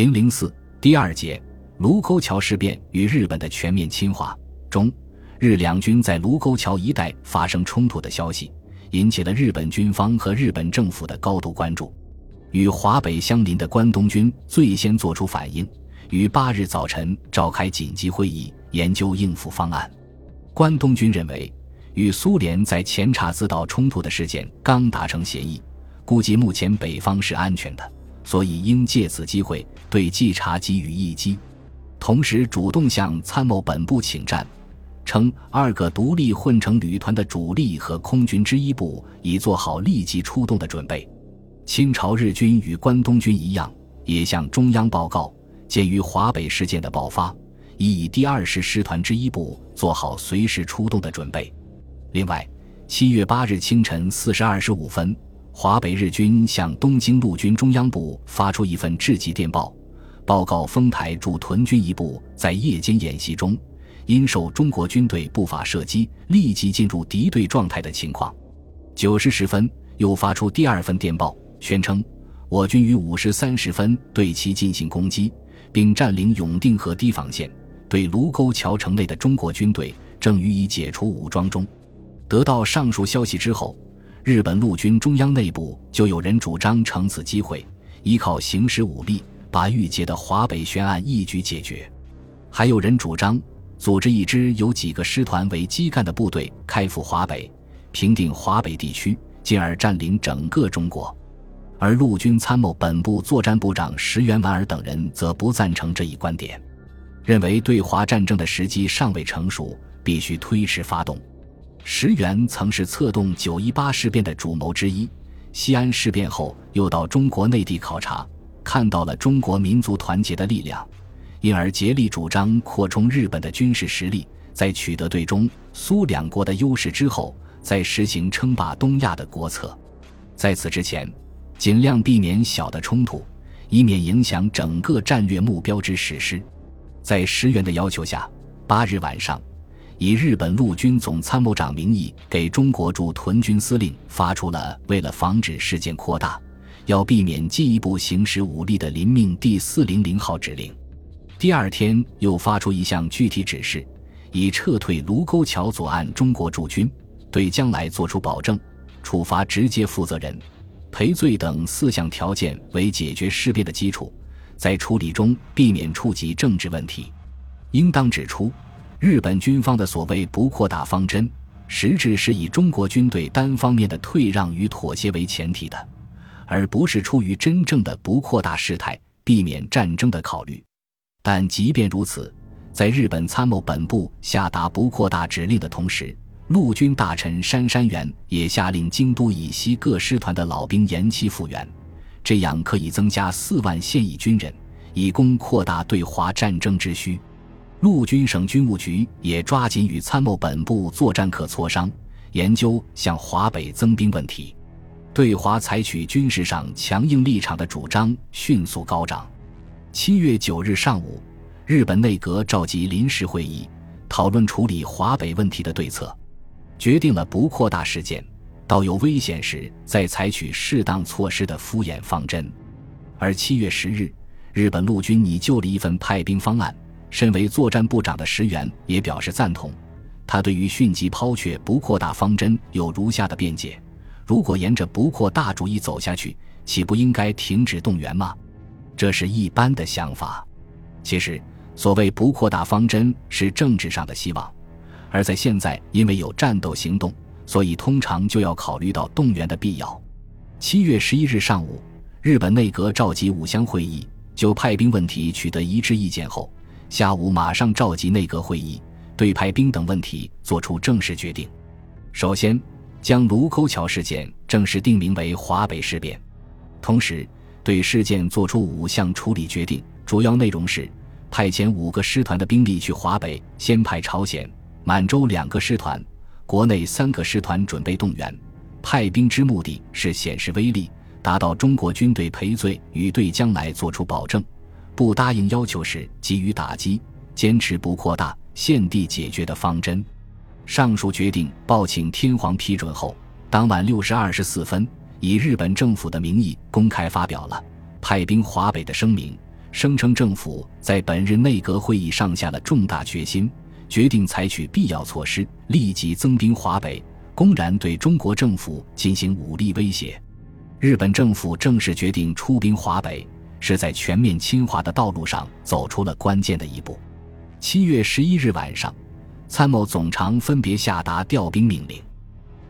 零零四第二节卢沟桥事变与日本的全面侵华中，日两军在卢沟桥一带发生冲突的消息，引起了日本军方和日本政府的高度关注。与华北相邻的关东军最先做出反应，于八日早晨召开紧急会议，研究应付方案。关东军认为，与苏联在前察自岛冲突的事件刚达成协议，估计目前北方是安全的，所以应借此机会对冀察给予一击，同时主动向参谋本部请战，称二个独立混成旅团的主力和空军之一部已做好立即出动的准备。清朝日军与关东军一样，也向中央报告，鉴于华北事件的爆发，已以第二师师团之一部做好随时出动的准备。另外，七月八日清晨四时二十五分，华北日军向东京陆军中央部发出一份致急电报，报告丰台驻屯军一部在夜间演习中，因受中国军队不法射击，立即进入敌对状态的情况。九时十分，又发出第二份电报。宣称，我军于五时三十分对其进行攻击，并占领永定河堤防线。对卢沟桥城内的中国军队正予以解除武装中。得到上述消息之后，日本陆军中央内部就有人主张乘此机会，依靠行使武力，把郁结的华北悬案一举解决。还有人主张组织一支由几个师团为基干的部队，开赴华北，平定华北地区，进而占领整个中国。而陆军参谋本部作战部长石原莞尔等人则不赞成这一观点，认为对华战争的时机尚未成熟，必须推迟发动。石原曾是策动九一八事变的主谋之一，西安事变后又到中国内地考察，看到了中国民族团结的力量，因而竭力主张扩充日本的军事实力，在取得对中苏两国的优势之后，再实行称霸东亚的国策。在此之前。尽量避免小的冲突，以免影响整个战略目标之实施。在石原的要求下，八日晚上，以日本陆军总参谋长名义给中国驻屯军司令发出了为了防止事件扩大，要避免进一步行使武力的临命第四零零号指令。第二天又发出一项具体指示，以撤退卢沟桥左岸中国驻军，对将来作出保证，处罚直接负责人。赔罪等四项条件为解决事变的基础，在处理中避免触及政治问题。应当指出，日本军方的所谓不扩大方针，实质是以中国军队单方面的退让与妥协为前提的，而不是出于真正的不扩大事态、避免战争的考虑。但即便如此，在日本参谋本部下达不扩大指令的同时，陆军大臣杉山元也下令京都以西各师团的老兵延期复员，这样可以增加四万现役军人，以供扩大对华战争之需。陆军省军务局也抓紧与参谋本部作战课磋商，研究向华北增兵问题。对华采取军事上强硬立场的主张迅速高涨。七月九日上午，日本内阁召集临时会议，讨论处理华北问题的对策。决定了不扩大事件，到有危险时再采取适当措施的敷衍方针。而七月十日，日本陆军拟就了一份派兵方案，身为作战部长的石原也表示赞同。他对于迅即抛却不扩大方针有如下的辩解：如果沿着不扩大主义走下去，岂不应该停止动员吗？这是一般的想法。其实，所谓不扩大方针是政治上的希望。而在现在，因为有战斗行动，所以通常就要考虑到动员的必要。七月十一日上午，日本内阁召集五乡会议，就派兵问题取得一致意见后，下午马上召集内阁会议，对派兵等问题作出正式决定。首先，将卢沟桥事件正式定名为华北事变，同时对事件作出五项处理决定，主要内容是派遣五个师团的兵力去华北，先派朝鲜。满洲两个师团，国内三个师团准备动员，派兵之目的是显示威力，达到中国军队赔罪与对将来作出保证。不答应要求时给予打击，坚持不扩大、现地解决的方针。上述决定报请天皇批准后，当晚六时二十四分，以日本政府的名义公开发表了派兵华北的声明，声称政府在本日内阁会议上下了重大决心，决定采取必要措施，立即增兵华北，公然对中国政府进行武力威胁。日本政府正式决定出兵华北，是在全面侵华的道路上走出了关键的一步。七月十一日晚上，参谋总长分别下达调兵命令，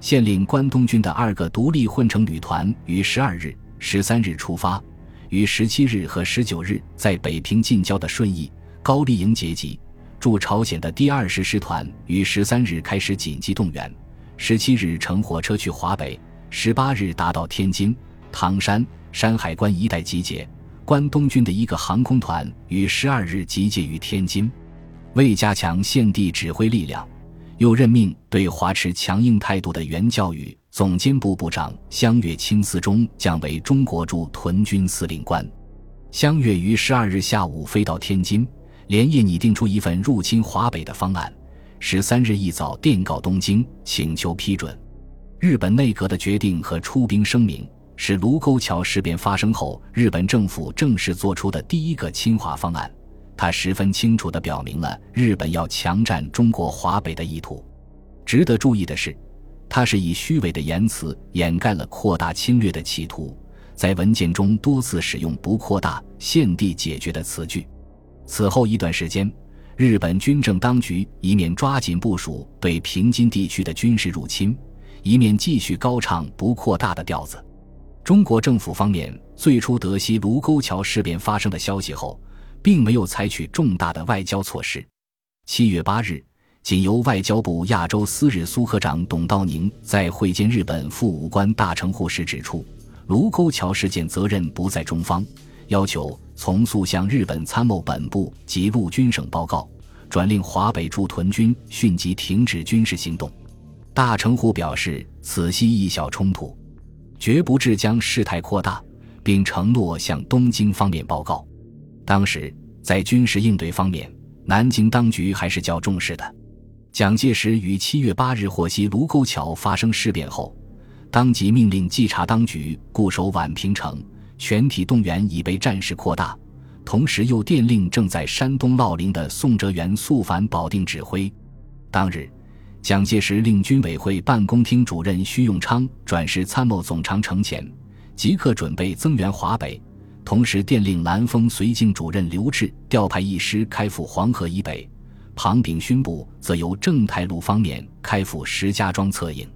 县令关东军的二个独立混成旅团于十二日、十三日出发，于十七日和十九日在北平近郊的顺义、高丽营结集。驻朝鲜的第二十师团于十三日开始紧急动员，十七日乘火车去华北。十八日达到天津、唐山、山海关一带集结，关东军的一个航空团于十二日集结于天津。为加强现地指挥力量，又任命对华持强硬态度的原教育总监部部长香月清四中降为中国驻屯军司令官。香月于十二日下午飞到天津，连夜拟定出一份入侵华北的方案。十三日一早电告东京，请求批准。日本内阁的决定和出兵声明，是卢沟桥事变发生后日本政府正式做出的第一个侵华方案。它十分清楚地表明了日本要强占中国华北的意图。值得注意的是，它是以虚伪的言辞掩盖了扩大侵略的企图，在文件中多次使用“不扩大、限地解决”的词句。此后一段时间，日本军政当局一面抓紧部署对平津地区的军事入侵。一面继续高唱不扩大的调子。中国政府方面最初得悉卢沟桥事变发生的消息后，并没有采取重大的外交措施。七月八日，仅由外交部亚洲司日苏科长董道宁在会见日本副武官大城户时指出，卢沟桥事件责任不在中方，要求从速向日本参谋本部及陆军省报告，转令华北驻屯军迅即停止军事行动。大城户表示，此系一小冲突，绝不致将事态扩大，并承诺向东京方面报告。当时在军事应对方面，南京当局还是较重视的。蒋介石于七月八日获悉卢沟桥发生事变后，当即命令稽查当局固守宛平城，全体动员已被战事扩大。同时又电令正在山东烙陵的宋哲元速返保定指挥。当日。蒋介石令军委会办公厅主任徐永昌转示参谋总长程潜，即刻准备增援华北，同时电令南丰绥靖主任刘峙调派一师开赴黄河以北，庞炳勋部则由正太路方面开赴石家庄策应。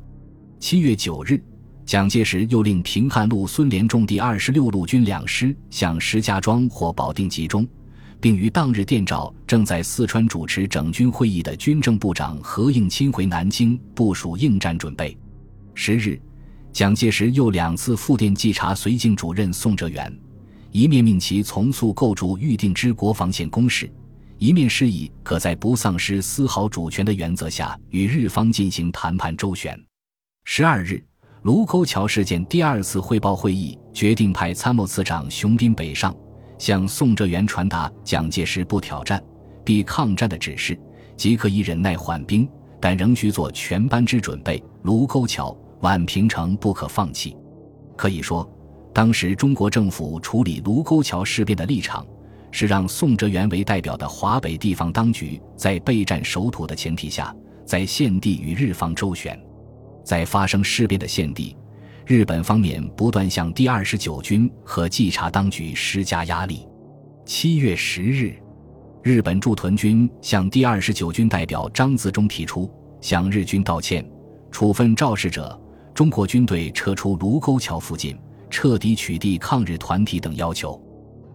七月九日，蒋介石又令平汉路孙连仲第二十六路军两师向石家庄或保定集中。并于当日电召正在四川主持整军会议的军政部长何应钦回南京部署应战准备。十日，蒋介石又两次复电稽查绥靖主任宋哲元，一面命其从速构筑预定之国防线工事，一面示意可在不丧失丝毫主权的原则下与日方进行谈判周旋。十二日，卢沟桥事件第二次汇报会议决定派参谋次长熊斌北上。向宋哲元传达蒋介石不挑战、必抗战的指示，即可以忍耐缓兵，但仍需做全班之准备。卢沟桥、宛平城不可放弃。可以说，当时中国政府处理卢沟桥事变的立场，是让宋哲元为代表的华北地方当局在备战守土的前提下，在现地与日方周旋。在发生事变的现地。日本方面不断向第二十九军和稽查当局施加压力。七月十日，日本驻屯军向第二十九军代表张自忠提出向日军道歉、处分肇事者、中国军队撤出卢沟桥附近、彻底取缔抗日团体等要求。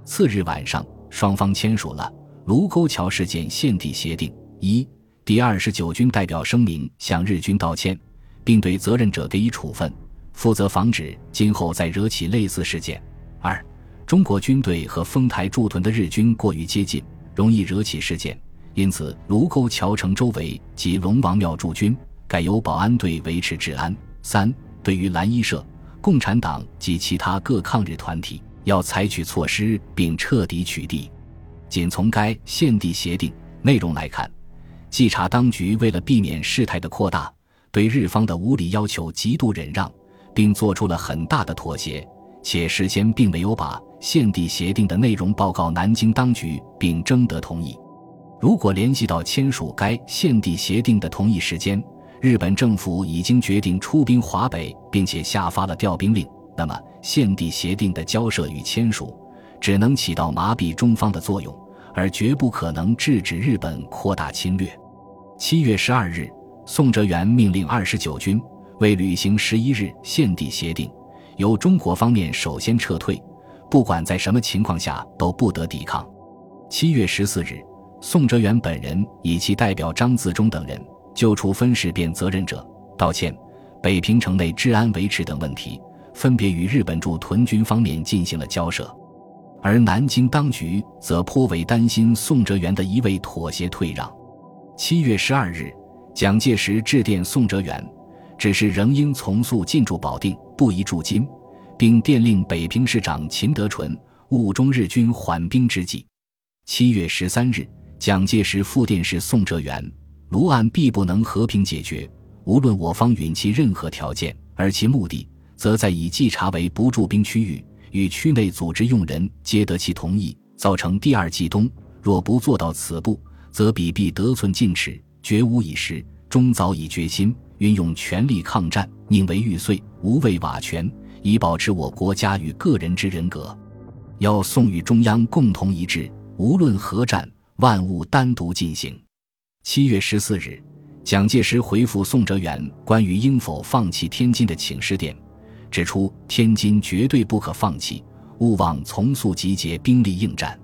次日晚上，双方签署了卢沟桥事件限地协定。一、第二十九军代表声明向日军道歉，并对责任者给予处分。负责防止今后再惹起类似事件。二，中国军队和丰台驻屯的日军过于接近，容易惹起事件，因此卢沟桥城周围及龙王庙驻军改由保安队维持治安。三，对于蓝衣社、共产党及其他各抗日团体，要采取措施并彻底取缔。仅从该限地协定内容来看，稽查当局为了避免事态的扩大，对日方的无理要求极度忍让。并做出了很大的妥协，且事先并没有把限地协定的内容报告南京当局，并征得同意。如果联系到签署该限地协定的同一时间，日本政府已经决定出兵华北，并且下发了调兵令，那么限地协定的交涉与签署只能起到麻痹中方的作用，而绝不可能制止日本扩大侵略。七月十二日，宋哲元命令二十九军为履行十一日限地协定，由中国方面首先撤退，不管在什么情况下都不得抵抗。七月十四日。宋哲元本人以其代表张自忠等人就除分事变责任者、道歉、北平城内治安维持等问题，分别与日本驻屯军方面进行了交涉，而南京当局则颇为担心宋哲元的一味妥协退让。七月十二日，蒋介石致电宋哲元，只是仍应从速进驻保定，不宜驻京，并电令北平市长秦德纯务中日军缓兵之计。七月十三日。蒋介石复电示宋哲元，卢案必不能和平解决，无论我方允其任何条件，而其目的，则在以稽查为不驻兵区域，与区内组织用人皆得其同意，造成第二冀东。若不做到此步，则彼必得寸进尺，绝无已时。终早已决心，运用全力抗战，宁为玉碎，无为瓦全，以保持我国家与个人之人格。要宋与中央共同一致，无论何战。万物单独进行。七月十四日，蒋介石回复宋哲元关于应否放弃天津的请示电，指出天津绝对不可放弃，勿忘从速集结兵力应战。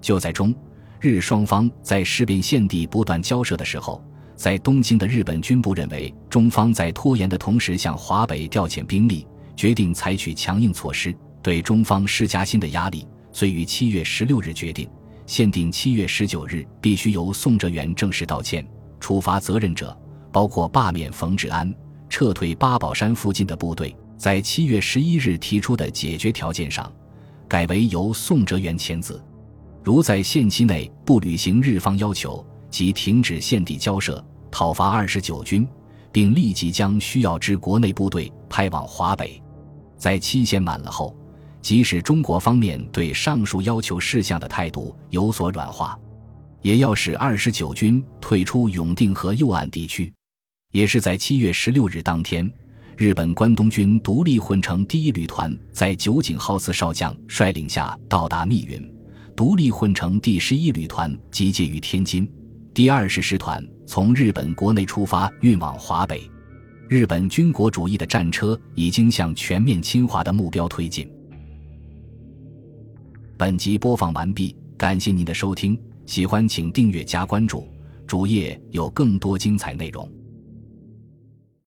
就在中日双方在事变现地不断交涉的时候，在东京的日本军部认为中方在拖延的同时向华北调遣兵力，决定采取强硬措施，对中方施加新的压力，遂于七月十六日决定。限定七月十九日必须由宋哲元正式道歉，处罚责任者，包括罢免冯治安，撤退八宝山附近的部队。在七月十一日提出的解决条件上，改为由宋哲元签字。如在限期内不履行日方要求，即停止现地交涉，讨伐二十九军，并立即将需要之国内部队派往华北。在期限满了后。即使中国方面对上述要求事项的态度有所软化，也要使二十九军退出永定河右岸地区。也是在七月十六日当天，日本关东军独立混成第一旅团在酒井浩次少将率领下到达密云，独立混成第十一旅团集结于天津，第二十师团从日本国内出发运往华北。日本军国主义的战车已经向全面侵华的目标推进。本集播放完毕，感谢您的收听，喜欢请订阅加关注，主页有更多精彩内容。